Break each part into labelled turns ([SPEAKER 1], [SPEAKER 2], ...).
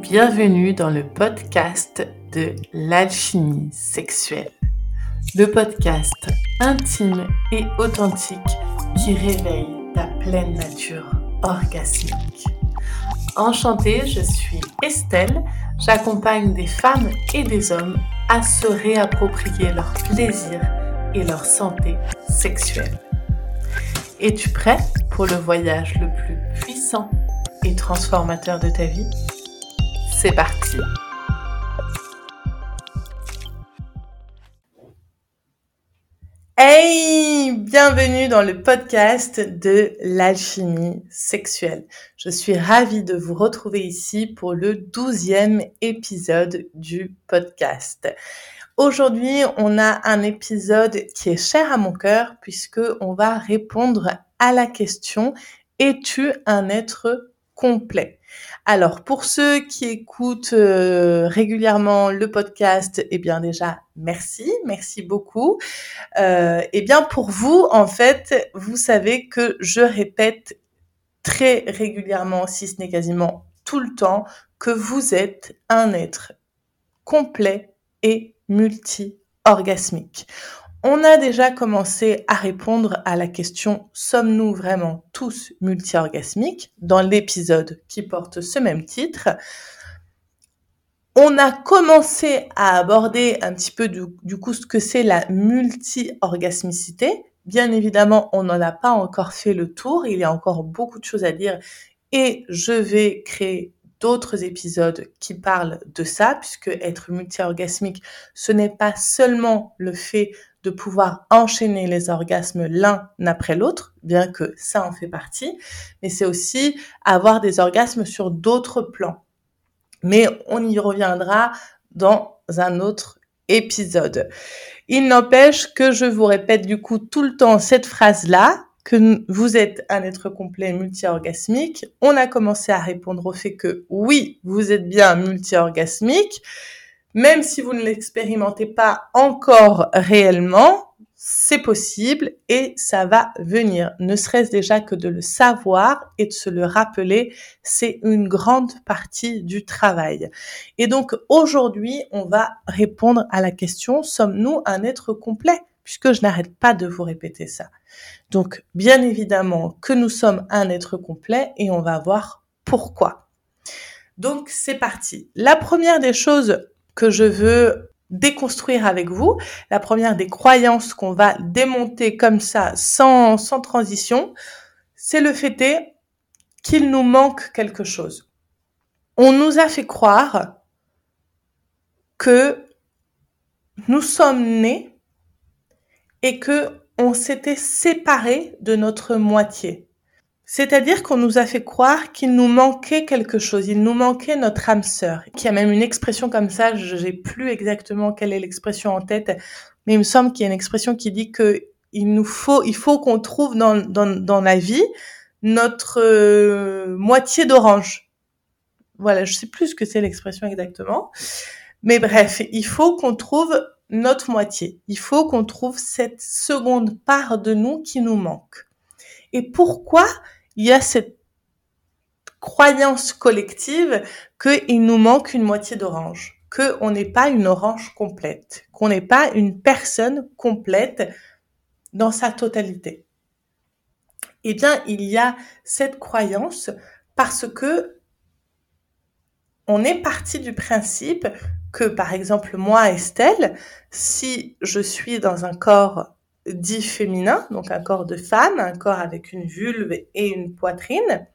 [SPEAKER 1] Bienvenue dans le podcast de l'alchimie sexuelle. Le podcast intime et authentique qui réveille ta pleine nature orgasmique. Enchantée, je suis Estelle. J'accompagne des femmes et des hommes à se réapproprier leur plaisir et leur santé sexuelle. Es-tu prêt pour le voyage le plus puissant et transformateur de ta vie? C'est parti Hey Bienvenue dans le podcast de l'alchimie sexuelle. Je suis ravie de vous retrouver ici pour le douzième épisode du podcast. Aujourd'hui, on a un épisode qui est cher à mon cœur puisque on va répondre à la question es-tu un être complet Alors, pour ceux qui écoutent euh, régulièrement le podcast, eh bien déjà merci, merci beaucoup. Euh, eh bien pour vous, en fait, vous savez que je répète très régulièrement, si ce n'est quasiment tout le temps, que vous êtes un être complet et multi-orgasmique. On a déjà commencé à répondre à la question sommes-nous vraiment tous multi-orgasmiques dans l'épisode qui porte ce même titre. On a commencé à aborder un petit peu du, du coup ce que c'est la multi-orgasmicité. Bien évidemment, on n'en a pas encore fait le tour, il y a encore beaucoup de choses à dire et je vais créer d'autres épisodes qui parlent de ça, puisque être multi-orgasmique, ce n'est pas seulement le fait pouvoir enchaîner les orgasmes l'un après l'autre, bien que ça en fait partie, mais c'est aussi avoir des orgasmes sur d'autres plans. Mais on y reviendra dans un autre épisode. Il n'empêche que je vous répète du coup tout le temps cette phrase-là, que vous êtes un être complet multi-orgasmique. On a commencé à répondre au fait que oui, vous êtes bien multi-orgasmique, même si vous ne l'expérimentez pas encore réellement, c'est possible et ça va venir. Ne serait-ce déjà que de le savoir et de se le rappeler, c'est une grande partie du travail. Et donc aujourd'hui, on va répondre à la question, sommes-nous un être complet? Puisque je n'arrête pas de vous répéter ça. Donc, bien évidemment que nous sommes un être complet et on va voir pourquoi. Donc, c'est parti. La première des choses que je veux déconstruire avec vous, la première des croyances qu'on va démonter comme ça, sans, transition, c'est le fait qu'il nous manque quelque chose. On nous a fait croire que nous sommes nés et que on s'était séparé de notre moitié. C'est-à-dire qu'on nous a fait croire qu'il nous manquait quelque chose, il nous manquait notre âme sœur. Y a même une expression comme ça, je n'ai plus exactement quelle est l'expression en tête, mais il me semble qu'il y a une expression qui dit que il nous faut, il faut qu'on trouve dans, dans, dans la vie notre euh, moitié d'orange. Voilà, je sais plus ce que c'est l'expression exactement. Mais bref, il faut qu'on trouve notre moitié. Il faut qu'on trouve cette seconde part de nous qui nous manque. Et pourquoi il y a cette croyance collective qu'il nous manque une moitié d'orange, qu'on n'est pas une orange complète, qu'on n'est pas une personne complète dans sa totalité. Eh bien, il y a cette croyance parce que on est parti du principe que, par exemple, moi, Estelle, si je suis dans un corps dit féminin, donc un corps de femme, un corps avec une vulve et une poitrine,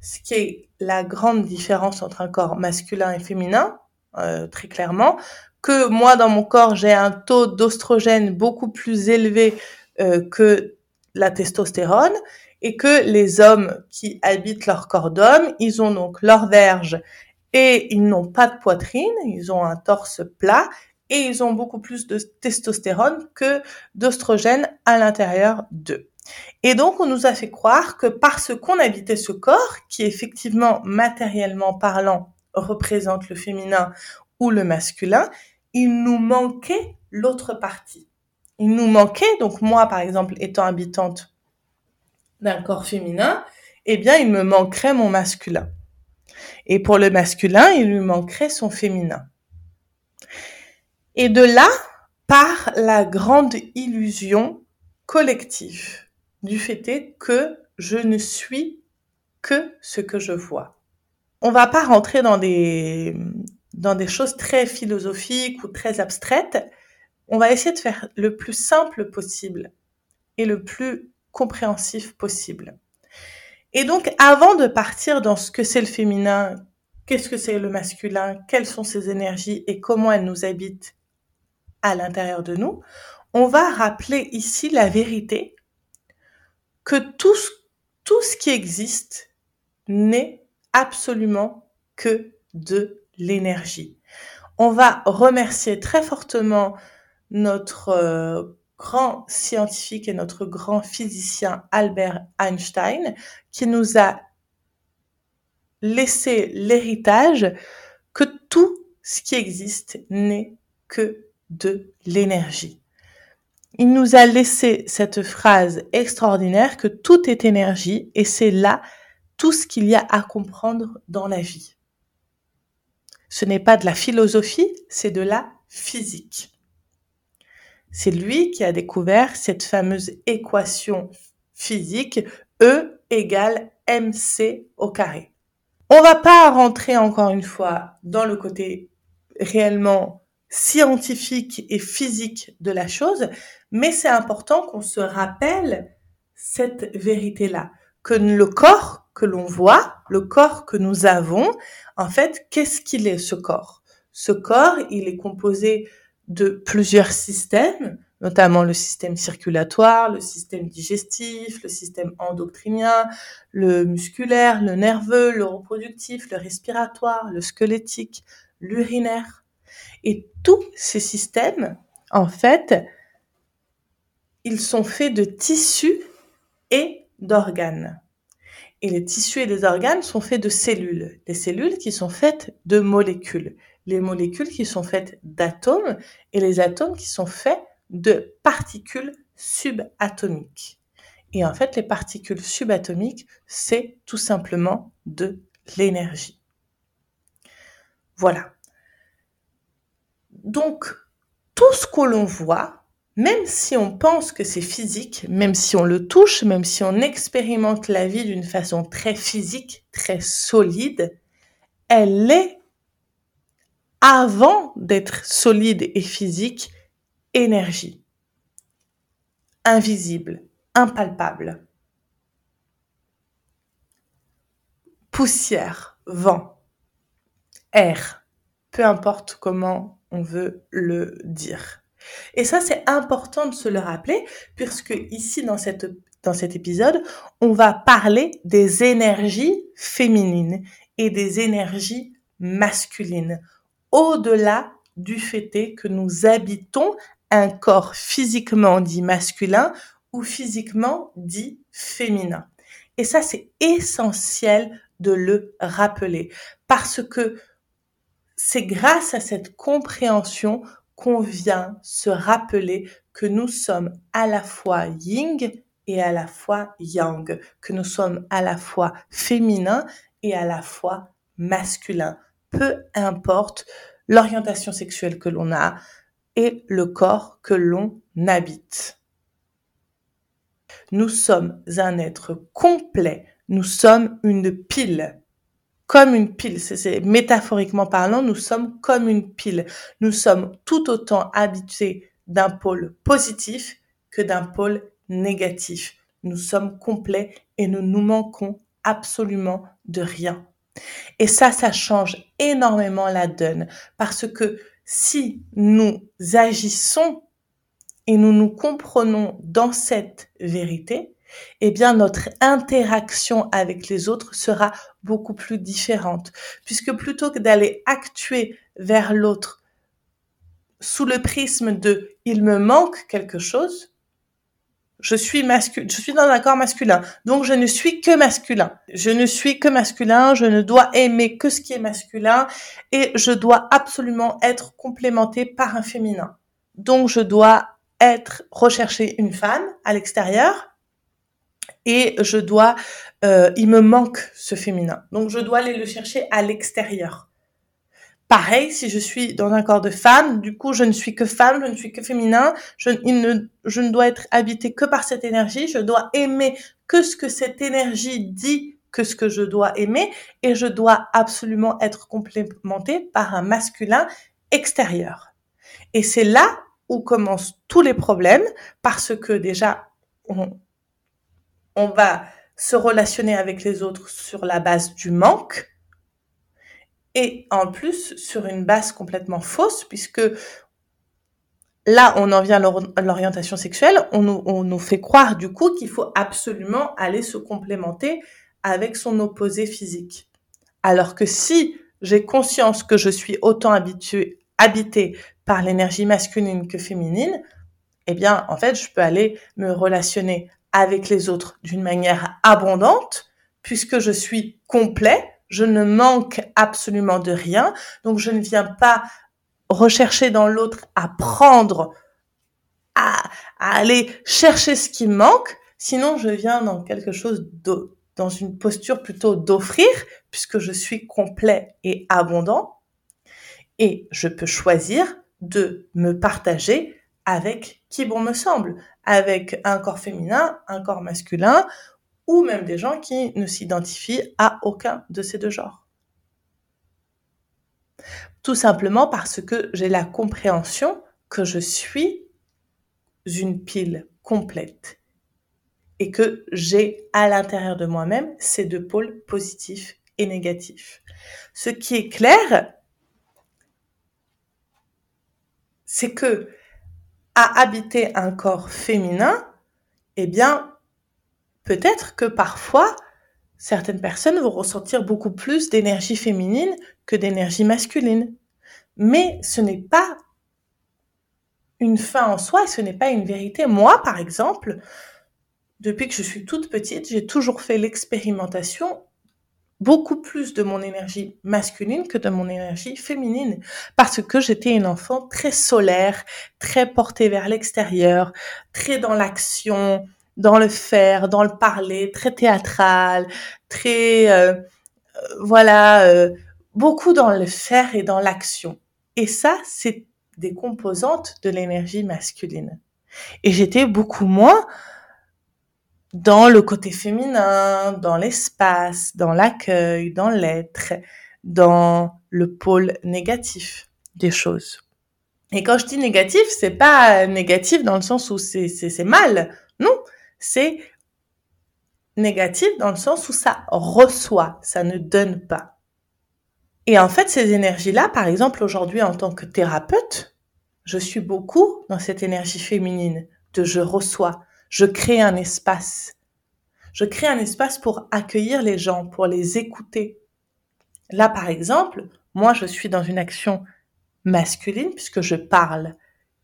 [SPEAKER 1] ce qui est la grande différence entre un corps masculin et féminin, euh, très clairement, que moi, dans mon corps, j'ai un taux d'ostrogène beaucoup plus élevé euh, que la testostérone, et que les hommes qui habitent leur corps d'homme, ils ont donc leur verge et ils n'ont pas de poitrine, ils ont un torse plat et ils ont beaucoup plus de testostérone que d'ostrogène à l'intérieur d'eux. Et donc, on nous a fait croire que parce qu'on habitait ce corps, qui effectivement, matériellement parlant, représente le féminin ou le masculin, il nous manquait l'autre partie. Il nous manquait, donc moi, par exemple, étant habitante d'un corps féminin, eh bien, il me manquerait mon masculin. Et pour le masculin, il lui manquerait son féminin. Et de là part la grande illusion collective du fait que je ne suis que ce que je vois. On va pas rentrer dans des, dans des choses très philosophiques ou très abstraites. On va essayer de faire le plus simple possible et le plus compréhensif possible. Et donc, avant de partir dans ce que c'est le féminin, qu'est-ce que c'est le masculin, quelles sont ces énergies et comment elles nous habitent à l'intérieur de nous, on va rappeler ici la vérité que tout, ce qui existe n'est absolument que de l'énergie. On va remercier très fortement notre euh, grand scientifique et notre grand physicien Albert Einstein qui nous a laissé l'héritage que tout ce qui existe n'est que de l'énergie. Il nous a laissé cette phrase extraordinaire que tout est énergie et c'est là tout ce qu'il y a à comprendre dans la vie. Ce n'est pas de la philosophie, c'est de la physique. C'est lui qui a découvert cette fameuse équation physique E égale mc au carré. On va pas rentrer encore une fois dans le côté réellement scientifique et physique de la chose, mais c'est important qu'on se rappelle cette vérité-là, que le corps que l'on voit, le corps que nous avons, en fait, qu'est-ce qu'il est ce corps? Ce corps, il est composé de plusieurs systèmes, notamment le système circulatoire, le système digestif, le système endocrinien, le musculaire, le nerveux, le reproductif, le respiratoire, le squelettique, l'urinaire. Et tous ces systèmes, en fait, ils sont faits de tissus et d'organes. Et les tissus et les organes sont faits de cellules. Les cellules qui sont faites de molécules les molécules qui sont faites d'atomes et les atomes qui sont faits de particules subatomiques. Et en fait, les particules subatomiques, c'est tout simplement de l'énergie. Voilà. Donc, tout ce que l'on voit, même si on pense que c'est physique, même si on le touche, même si on expérimente la vie d'une façon très physique, très solide, elle est avant d'être solide et physique, énergie. Invisible, impalpable. Poussière, vent, air, peu importe comment on veut le dire. Et ça, c'est important de se le rappeler, puisque ici, dans, cette, dans cet épisode, on va parler des énergies féminines et des énergies masculines au-delà du fait que nous habitons un corps physiquement dit masculin ou physiquement dit féminin. Et ça, c'est essentiel de le rappeler parce que c'est grâce à cette compréhension qu'on vient se rappeler que nous sommes à la fois yin et à la fois yang, que nous sommes à la fois féminin et à la fois masculin peu importe l'orientation sexuelle que l'on a et le corps que l'on habite. Nous sommes un être complet, nous sommes une pile. Comme une pile, c'est métaphoriquement parlant, nous sommes comme une pile. Nous sommes tout autant habitués d'un pôle positif que d'un pôle négatif. Nous sommes complets et nous nous manquons absolument de rien. Et ça, ça change énormément la donne parce que si nous agissons et nous nous comprenons dans cette vérité, eh bien notre interaction avec les autres sera beaucoup plus différente. Puisque plutôt que d'aller actuer vers l'autre sous le prisme de il me manque quelque chose, je suis masculin, je suis dans un corps masculin. Donc je ne suis que masculin. Je ne suis que masculin, je ne dois aimer que ce qui est masculin et je dois absolument être complémenté par un féminin. Donc je dois être rechercher une femme à l'extérieur et je dois euh, il me manque ce féminin. Donc je dois aller le chercher à l'extérieur. Pareil, si je suis dans un corps de femme, du coup, je ne suis que femme, je ne suis que féminin, je, ne, je ne dois être habitée que par cette énergie, je dois aimer que ce que cette énergie dit que ce que je dois aimer, et je dois absolument être complémentée par un masculin extérieur. Et c'est là où commencent tous les problèmes, parce que déjà, on, on va se relationner avec les autres sur la base du manque, et en plus sur une base complètement fausse, puisque là, on en vient à l'orientation sexuelle, on nous, fait croire du coup qu'il faut absolument aller se complémenter avec son opposé physique. Alors que si j'ai conscience que je suis autant habitué, habité par l'énergie masculine que féminine, eh bien, en fait, je peux aller me relationner avec les autres d'une manière abondante, puisque je suis complet, je ne manque absolument de rien, donc je ne viens pas rechercher dans l'autre à prendre, à, aller chercher ce qui manque, sinon je viens dans quelque chose de, dans une posture plutôt d'offrir, puisque je suis complet et abondant, et je peux choisir de me partager avec qui bon me semble, avec un corps féminin, un corps masculin, ou même des gens qui ne s'identifient à aucun de ces deux genres. Tout simplement parce que j'ai la compréhension que je suis une pile complète et que j'ai à l'intérieur de moi-même ces deux pôles positifs et négatifs. Ce qui est clair, c'est que habiter un corps féminin, eh bien, peut-être que parfois, certaines personnes vont ressentir beaucoup plus d'énergie féminine que d'énergie masculine. Mais ce n'est pas une fin en soi, ce n'est pas une vérité. Moi, par exemple, depuis que je suis toute petite, j'ai toujours fait l'expérimentation beaucoup plus de mon énergie masculine que de mon énergie féminine parce que j'étais une enfant très solaire, très portée vers l'extérieur, très dans l'action, dans le faire, dans le parler, très théâtral, très euh, euh, voilà, euh, beaucoup dans le faire et dans l'action. Et ça, c'est des composantes de l'énergie masculine. Et j'étais beaucoup moins dans le côté féminin, dans l'espace, dans l'accueil, dans l'être, dans le pôle négatif des choses. Et quand je dis négatif, c'est pas négatif dans le sens où c'est c'est mal. Non, c'est négatif dans le sens où ça reçoit, ça ne donne pas. Et en fait, ces énergies-là, par exemple, aujourd'hui, en tant que thérapeute, je suis beaucoup dans cette énergie féminine de je reçois, je crée un espace. Je crée un espace pour accueillir les gens, pour les écouter. Là, par exemple, moi, je suis dans une action masculine puisque je parle.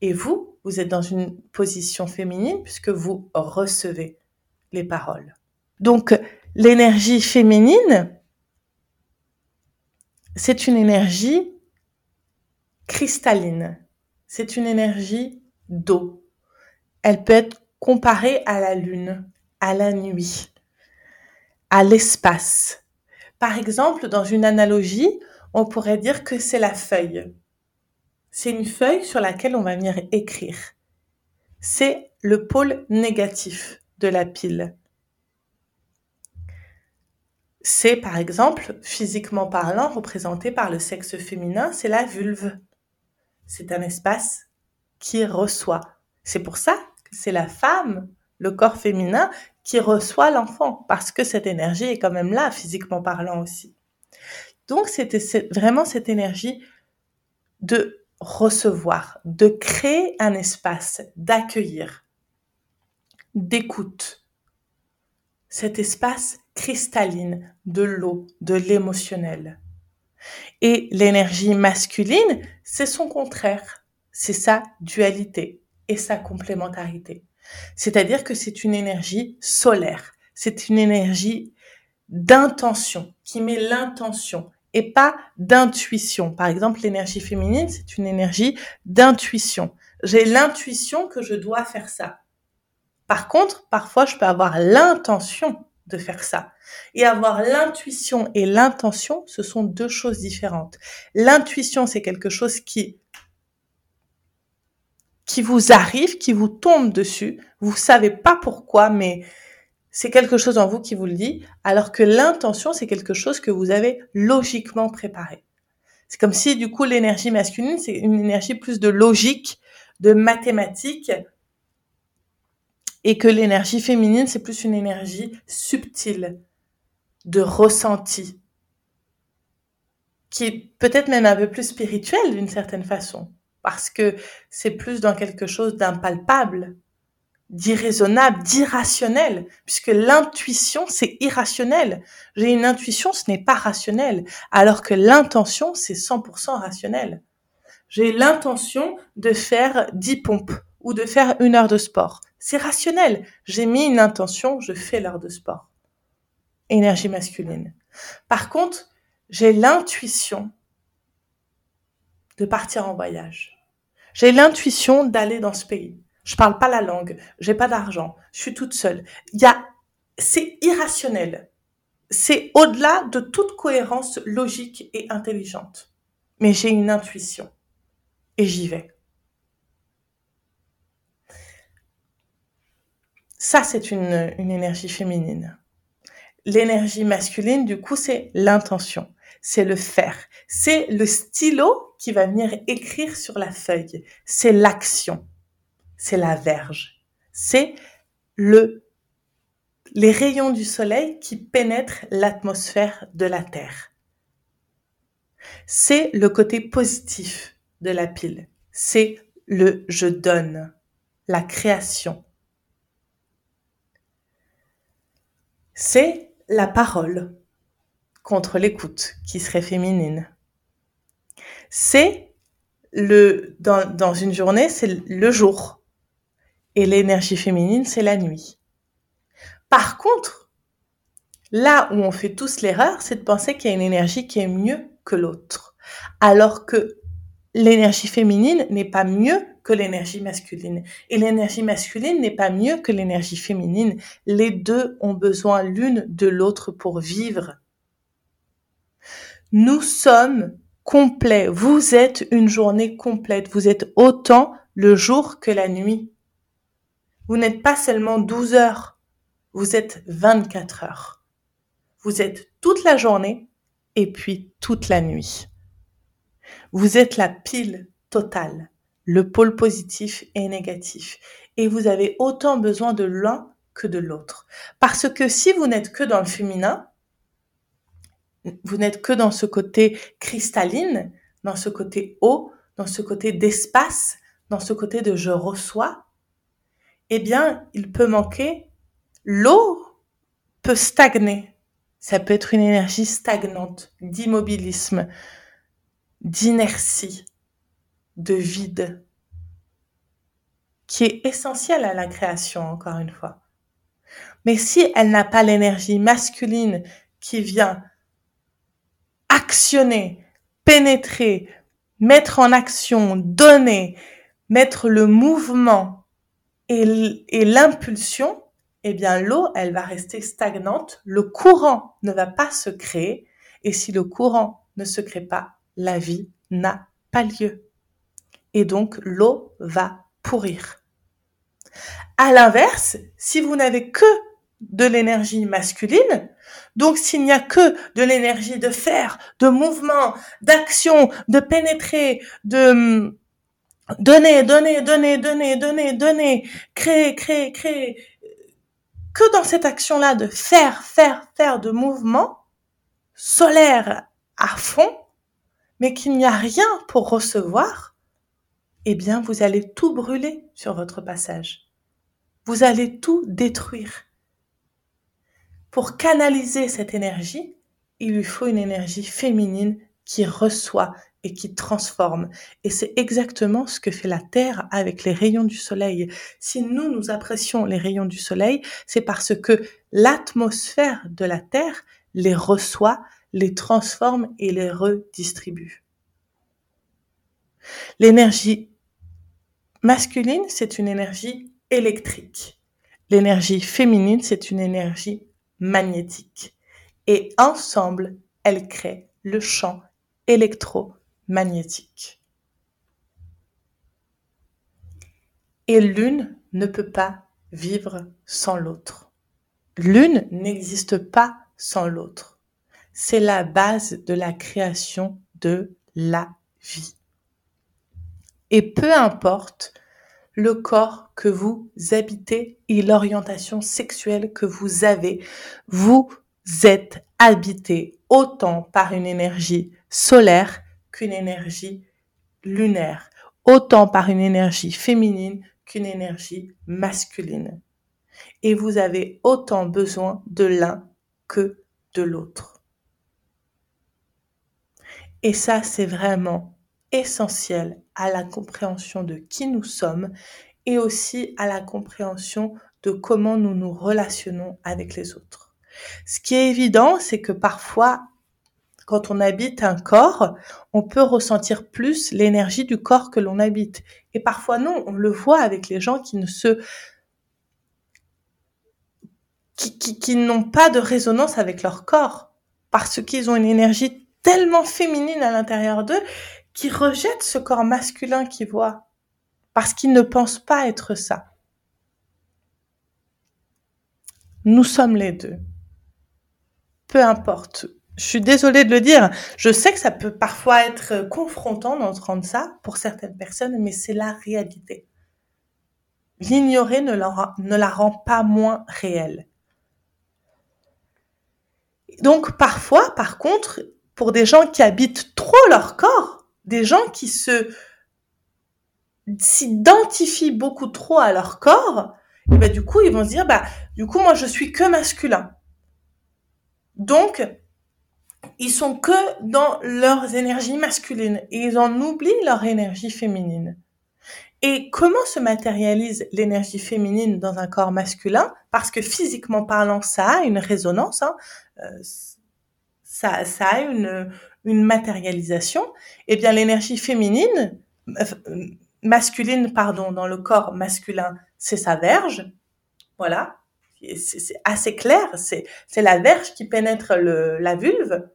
[SPEAKER 1] Et vous, vous êtes dans une position féminine puisque vous recevez les paroles. Donc, l'énergie féminine, c'est une énergie cristalline. C'est une énergie d'eau. Elle peut être comparée à la lune, à la nuit, à l'espace. Par exemple, dans une analogie, on pourrait dire que c'est la feuille. C'est une feuille sur laquelle on va venir écrire. C'est le pôle négatif de la pile. C'est par exemple, physiquement parlant, représenté par le sexe féminin, c'est la vulve. C'est un espace qui reçoit. C'est pour ça c'est la femme, le corps féminin, qui reçoit l'enfant, parce que cette énergie est quand même là, physiquement parlant aussi. Donc c'était vraiment cette énergie de recevoir, de créer un espace, d'accueillir, d'écoute. Cet espace cristalline de l'eau, de l'émotionnel. Et l'énergie masculine, c'est son contraire. C'est sa dualité et sa complémentarité. C'est-à-dire que c'est une énergie solaire. C'est une énergie d'intention, qui met l'intention, et pas d'intuition. Par exemple, l'énergie féminine, c'est une énergie d'intuition. J'ai l'intuition que je dois faire ça. Par contre, parfois, je peux avoir l'intention de faire ça. Et avoir l'intuition et l'intention, ce sont deux choses différentes. L'intuition, c'est quelque chose qui qui vous arrive, qui vous tombe dessus. Vous savez pas pourquoi, mais c'est quelque chose en vous qui vous le dit, alors que l'intention, c'est quelque chose que vous avez logiquement préparé. C'est comme si, du coup, l'énergie masculine, c'est une énergie plus de logique, de mathématiques, et que l'énergie féminine, c'est plus une énergie subtile, de ressenti, qui est peut-être même un peu plus spirituelle d'une certaine façon, parce que c'est plus dans quelque chose d'impalpable, d'irraisonnable, d'irrationnel, puisque l'intuition, c'est irrationnel. J'ai une intuition, ce n'est pas rationnel, alors que l'intention, c'est 100% rationnel. J'ai l'intention de faire 10 pompes ou de faire une heure de sport. C'est rationnel. J'ai mis une intention, je fais l'heure de sport. Énergie masculine. Par contre, j'ai l'intuition de partir en voyage. J'ai l'intuition d'aller dans ce pays. Je parle pas la langue, j'ai pas d'argent, je suis toute seule. Il y a, c'est irrationnel. C'est au-delà de toute cohérence logique et intelligente. Mais j'ai une intuition. Et j'y vais. Ça, c'est une, une énergie féminine. L'énergie masculine, du coup, c'est l'intention, c'est le faire, c'est le stylo qui va venir écrire sur la feuille, c'est l'action c'est la verge. C'est le, les rayons du soleil qui pénètrent l'atmosphère de la Terre. C'est le côté positif de la pile. C'est le je donne, la création. C'est la parole contre l'écoute qui serait féminine. C'est le, dans, dans une journée, c'est le jour et l'énergie féminine, c'est la nuit. Par contre, là où on fait tous l'erreur, c'est de penser qu'il y a une énergie qui est mieux que l'autre. Alors que l'énergie féminine n'est pas mieux que l'énergie masculine. Et l'énergie masculine n'est pas mieux que l'énergie féminine. Les deux ont besoin l'une de l'autre pour vivre. Nous sommes complets. Vous êtes une journée complète. Vous êtes autant le jour que la nuit. Vous n'êtes pas seulement 12 heures, vous êtes 24 heures. Vous êtes toute la journée et puis toute la nuit. Vous êtes la pile totale, le pôle positif et négatif. Et vous avez autant besoin de l'un que de l'autre. Parce que si vous n'êtes que dans le féminin, vous n'êtes que dans ce côté cristalline, dans ce côté haut, dans ce côté d'espace, dans ce côté de je reçois, eh bien, il peut manquer l'eau peut stagner. Ça peut être une énergie stagnante, d'immobilisme, d'inertie, de vide, qui est essentielle à la création, encore une fois. Mais si elle n'a pas l'énergie masculine qui vient actionner, pénétrer, mettre en action, donner, mettre le mouvement et l'impulsion, eh bien l'eau, elle va rester stagnante, le courant ne va pas se créer, et si le courant ne se crée pas, la vie n'a pas lieu. Et donc l'eau va pourrir. À l'inverse, si vous n'avez que de l'énergie masculine, donc s'il n'y a que de l'énergie de faire, de mouvement, d'action, de pénétrer, de Donner, donner, donner, donner, donner, donner, créer, créer, créer. Que dans cette action-là de faire, faire, faire de mouvement solaire à fond, mais qu'il n'y a rien pour recevoir, eh bien, vous allez tout brûler sur votre passage. Vous allez tout détruire. Pour canaliser cette énergie, il lui faut une énergie féminine qui reçoit, et qui transforme. Et c'est exactement ce que fait la Terre avec les rayons du Soleil. Si nous, nous apprécions les rayons du Soleil, c'est parce que l'atmosphère de la Terre les reçoit, les transforme et les redistribue. L'énergie masculine, c'est une énergie électrique. L'énergie féminine, c'est une énergie magnétique. Et ensemble, elles créent le champ électromagnétique. Et l'une ne peut pas vivre sans l'autre. L'une n'existe pas sans l'autre. C'est la base de la création de la vie. Et peu importe le corps que vous habitez et l'orientation sexuelle que vous avez, vous êtes habité autant par une énergie solaire qu'une énergie lunaire, autant par une énergie féminine qu'une énergie masculine. Et vous avez autant besoin de l'un que de l'autre. Et ça, c'est vraiment essentiel à la compréhension de qui nous sommes et aussi à la compréhension de comment nous nous relationnons avec les autres. Ce qui est évident, c'est que parfois, quand on habite un corps, on peut ressentir plus l'énergie du corps que l'on habite. Et parfois non, on le voit avec les gens qui ne se qui, qui, qui n'ont pas de résonance avec leur corps parce qu'ils ont une énergie tellement féminine à l'intérieur d'eux qui rejettent ce corps masculin qu'ils voient parce qu'ils ne pensent pas être ça. Nous sommes les deux. Peu importe je suis désolée de le dire. Je sais que ça peut parfois être confrontant d'entendre ça pour certaines personnes, mais c'est la réalité. L'ignorer ne, ne la rend pas moins réelle. Donc parfois, par contre, pour des gens qui habitent trop leur corps, des gens qui se s'identifient beaucoup trop à leur corps, et ben du coup ils vont se dire bah du coup moi je suis que masculin. Donc ils sont que dans leurs énergies masculines et ils en oublient leur énergie féminine. Et comment se matérialise l'énergie féminine dans un corps masculin? Parce que physiquement parlant, ça a une résonance, hein, euh, ça, ça a une, une matérialisation. Eh bien, l'énergie féminine, euh, masculine, pardon, dans le corps masculin, c'est sa verge. Voilà. C'est assez clair. C'est la verge qui pénètre le, la vulve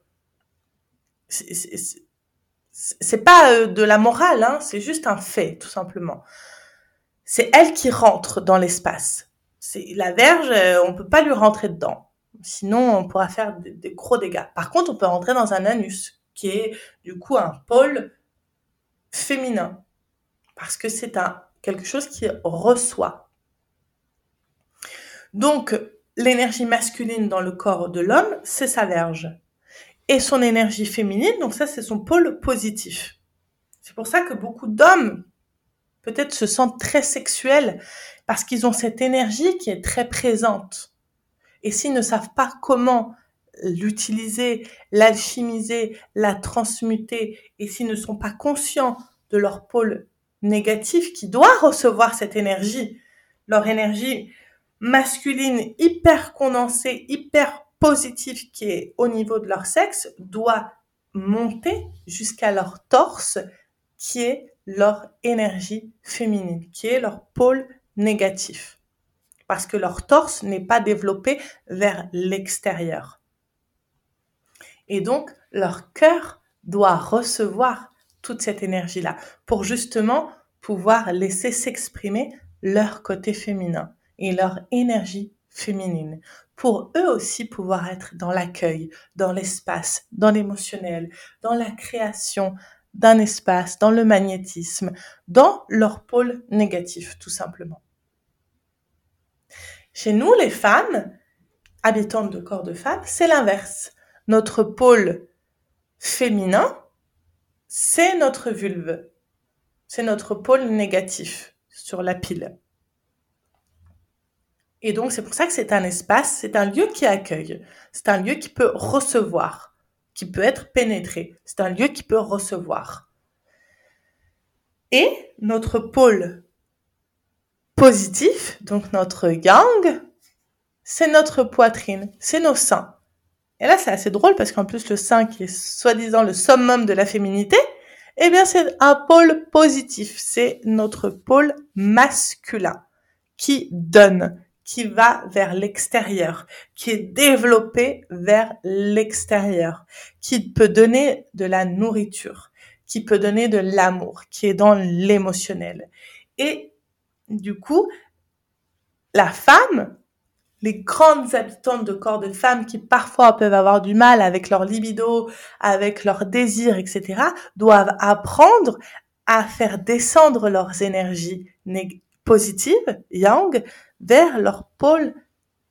[SPEAKER 1] c'est pas euh, de la morale, hein, c'est juste un fait, tout simplement. C'est elle qui rentre dans l'espace. C'est la verge, euh, on peut pas lui rentrer dedans. Sinon, on pourra faire des, gros dégâts. Par contre, on peut rentrer dans un anus, qui est du coup un pôle féminin, parce que c'est un quelque chose qui reçoit. Donc, l'énergie masculine dans le corps de l'homme, c'est sa verge et son énergie féminine. Donc ça, c'est son pôle positif. C'est pour ça que beaucoup d'hommes peut-être se sentent très sexuels parce qu'ils ont cette énergie qui est très présente. Et s'ils ne savent pas comment l'utiliser, l'alchimiser, la transmuter, et s'ils ne sont pas conscients de leur pôle négatif qui doit recevoir cette énergie, leur énergie masculine hyper condensée, hyper positif qui est au niveau de leur sexe doit monter jusqu'à leur torse qui est leur énergie féminine, qui est leur pôle négatif. Parce que leur torse n'est pas développé vers l'extérieur. Et donc, leur cœur doit recevoir toute cette énergie-là pour justement pouvoir laisser s'exprimer leur côté féminin et leur énergie féminine pour eux aussi pouvoir être dans l'accueil, dans l'espace, dans l'émotionnel, dans la création d'un espace, dans le magnétisme, dans leur pôle négatif, tout simplement. Chez nous, les femmes, habitantes de corps de femmes, c'est l'inverse. Notre pôle féminin, c'est notre vulve. C'est notre pôle négatif sur la pile. Et donc, c'est pour ça que c'est un espace, c'est un lieu qui accueille, c'est un lieu qui peut recevoir, qui peut être pénétré, c'est un lieu qui peut recevoir. Et notre pôle positif, donc notre yang, c'est notre poitrine, c'est nos seins. Et là, c'est assez drôle parce qu'en plus, le sein qui est soi-disant le summum de la féminité, eh bien, c'est un pôle positif. C'est notre pôle masculin qui donne, qui va vers l'extérieur, qui est développé vers l'extérieur, qui peut donner de la nourriture, qui peut donner de l'amour, qui est dans l'émotionnel. Et du coup, la femme, les grandes habitantes de corps de femmes qui parfois peuvent avoir du mal avec leur libido, avec leurs désirs, etc., doivent apprendre à faire descendre leurs énergies positives, yang, vers leur pôle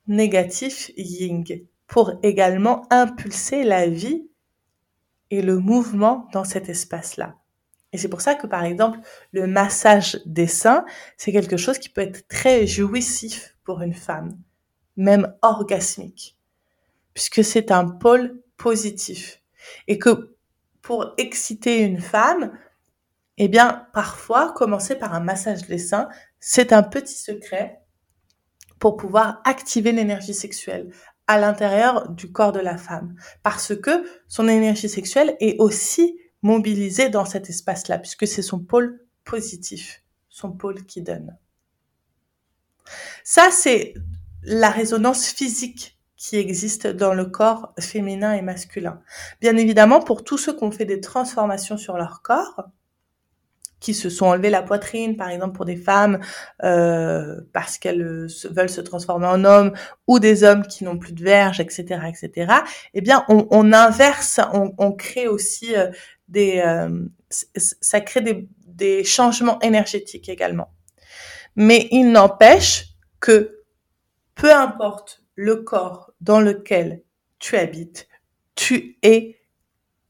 [SPEAKER 1] négatif, yin, pour également impulser la vie et le mouvement dans cet espace-là. Et c'est pour ça que, par exemple, le massage des seins, c'est quelque chose qui peut être très jouissif pour une femme, même orgasmique, puisque c'est un pôle positif. Et que pour exciter une femme, eh bien, parfois, commencer par un massage des seins, c'est un petit secret pour pouvoir activer l'énergie sexuelle à l'intérieur du corps de la femme. Parce que son énergie sexuelle est aussi mobilisée dans cet espace-là, puisque c'est son pôle positif, son pôle qui donne. Ça, c'est la résonance physique qui existe dans le corps féminin et masculin. Bien évidemment, pour tous ceux qui ont fait des transformations sur leur corps, qui se sont enlevés la poitrine, par exemple pour des femmes euh, parce qu'elles veulent se transformer en hommes, ou des hommes qui n'ont plus de verge, etc., etc. Eh bien, on, inverse, on, on, crée aussi euh, des, euh, ça crée des, des changements énergétiques également. Mais il n'empêche que peu importe le corps dans lequel tu habites, tu es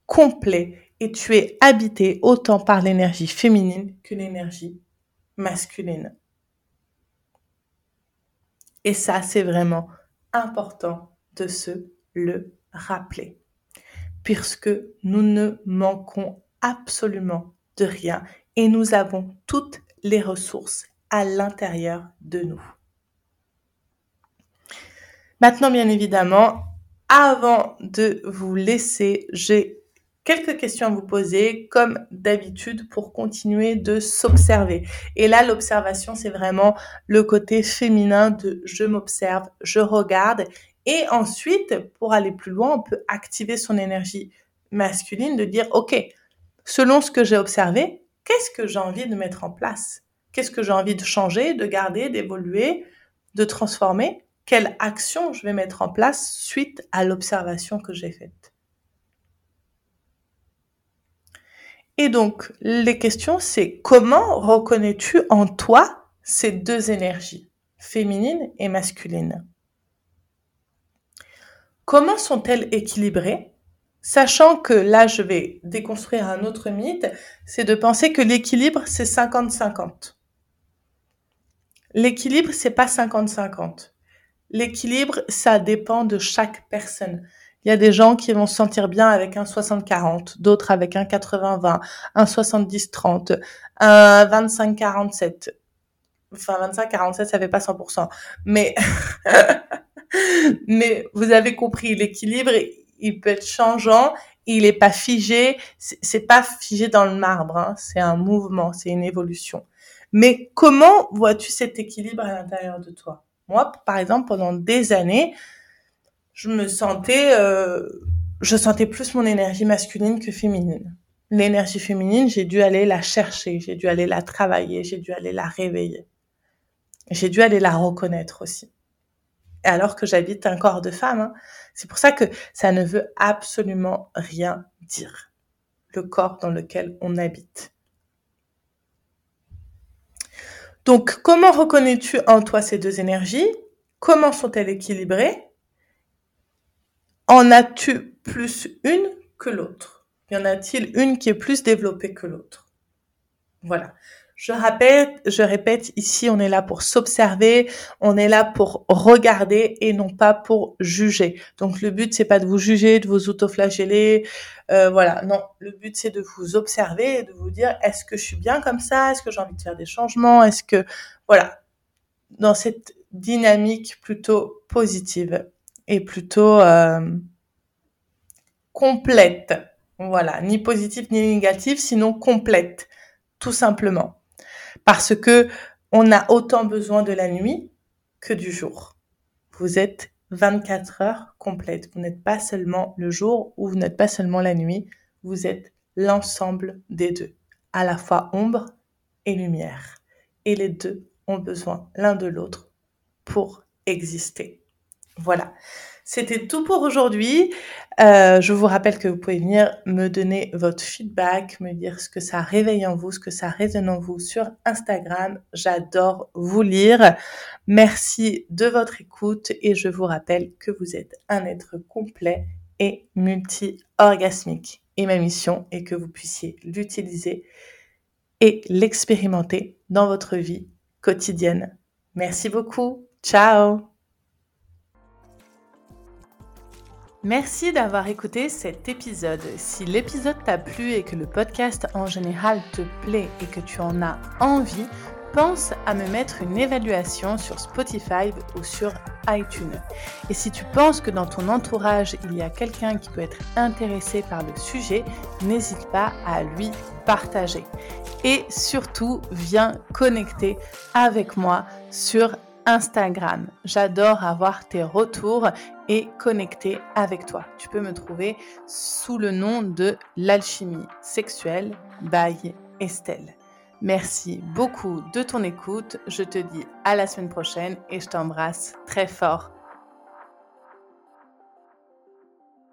[SPEAKER 1] complet et tu es habité autant par l'énergie féminine que l'énergie masculine. Et ça, c'est vraiment important de se le rappeler, puisque nous ne manquons absolument de rien et nous avons toutes les ressources à l'intérieur de nous. Maintenant, bien évidemment, avant de vous laisser, j'ai quelques questions à vous poser, comme d'habitude, pour continuer de s'observer. Et là, l'observation, c'est vraiment le côté féminin de je m'observe, je regarde. Et ensuite, pour aller plus loin, on peut activer son énergie masculine de dire, OK, selon ce que j'ai observé, qu'est-ce que j'ai envie de mettre en place? Qu'est-ce que j'ai envie de changer, de garder, d'évoluer, de transformer? Quelle action je vais mettre en place suite à l'observation que j'ai faite? Et donc, les questions, c'est comment reconnais-tu en toi ces deux énergies, féminine et masculine? Comment sont-elles équilibrées? Sachant que là, je vais déconstruire un autre mythe, c'est de penser que l'équilibre, c'est 50-50. L'équilibre, c'est pas 50-50. L'équilibre, ça dépend de chaque personne. Il y a des gens qui vont se sentir bien avec un 60-40, d'autres avec un 80-20, un 70-30, un 25-47. Enfin, 25-47, ça fait pas 100%. Mais, mais vous avez compris, l'équilibre, il peut être changeant, il est pas figé, c'est pas figé dans le marbre, hein. c'est un mouvement, c'est une évolution. Mais comment vois-tu cet équilibre à l'intérieur de toi? Moi, par exemple, pendant des années, je me sentais, euh, je sentais plus mon énergie masculine que féminine. L'énergie féminine, j'ai dû aller la chercher, j'ai dû aller la travailler, j'ai dû aller la réveiller. J'ai dû aller la reconnaître aussi. Alors que j'habite un corps de femme, hein. c'est pour ça que ça ne veut absolument rien dire. Le corps dans lequel on habite. Donc, comment reconnais-tu en toi ces deux énergies? Comment sont-elles équilibrées? En as-tu plus une que l'autre? Y en a-t-il une qui est plus développée que l'autre? Voilà. Je répète, je répète, ici, on est là pour s'observer, on est là pour regarder et non pas pour juger. Donc, le but, c'est pas de vous juger, de vous autoflageller, euh, voilà. Non, le but, c'est de vous observer et de vous dire, est-ce que je suis bien comme ça? Est-ce que j'ai envie de faire des changements? Est-ce que, voilà. Dans cette dynamique plutôt positive est plutôt euh, complète. Voilà, ni positive ni négative, sinon complète, tout simplement. Parce que on a autant besoin de la nuit que du jour. Vous êtes 24 heures complètes. Vous n'êtes pas seulement le jour ou vous n'êtes pas seulement la nuit. Vous êtes l'ensemble des deux, à la fois ombre et lumière. Et les deux ont besoin l'un de l'autre pour exister. Voilà. C'était tout pour aujourd'hui. Euh, je vous rappelle que vous pouvez venir me donner votre feedback, me dire ce que ça réveille en vous, ce que ça résonne en vous sur Instagram. J'adore vous lire. Merci de votre écoute et je vous rappelle que vous êtes un être complet et multi-orgasmique. Et ma mission est que vous puissiez l'utiliser et l'expérimenter dans votre vie quotidienne. Merci beaucoup. Ciao Merci d'avoir écouté cet épisode. Si l'épisode t'a plu et que le podcast en général te plaît et que tu en as envie, pense à me mettre une évaluation sur Spotify ou sur iTunes. Et si tu penses que dans ton entourage, il y a quelqu'un qui peut être intéressé par le sujet, n'hésite pas à lui partager. Et surtout, viens connecter avec moi sur Instagram. J'adore avoir tes retours et connecter avec toi. Tu peux me trouver sous le nom de l'alchimie sexuelle by Estelle. Merci beaucoup de ton écoute. Je te dis à la semaine prochaine et je t'embrasse très fort.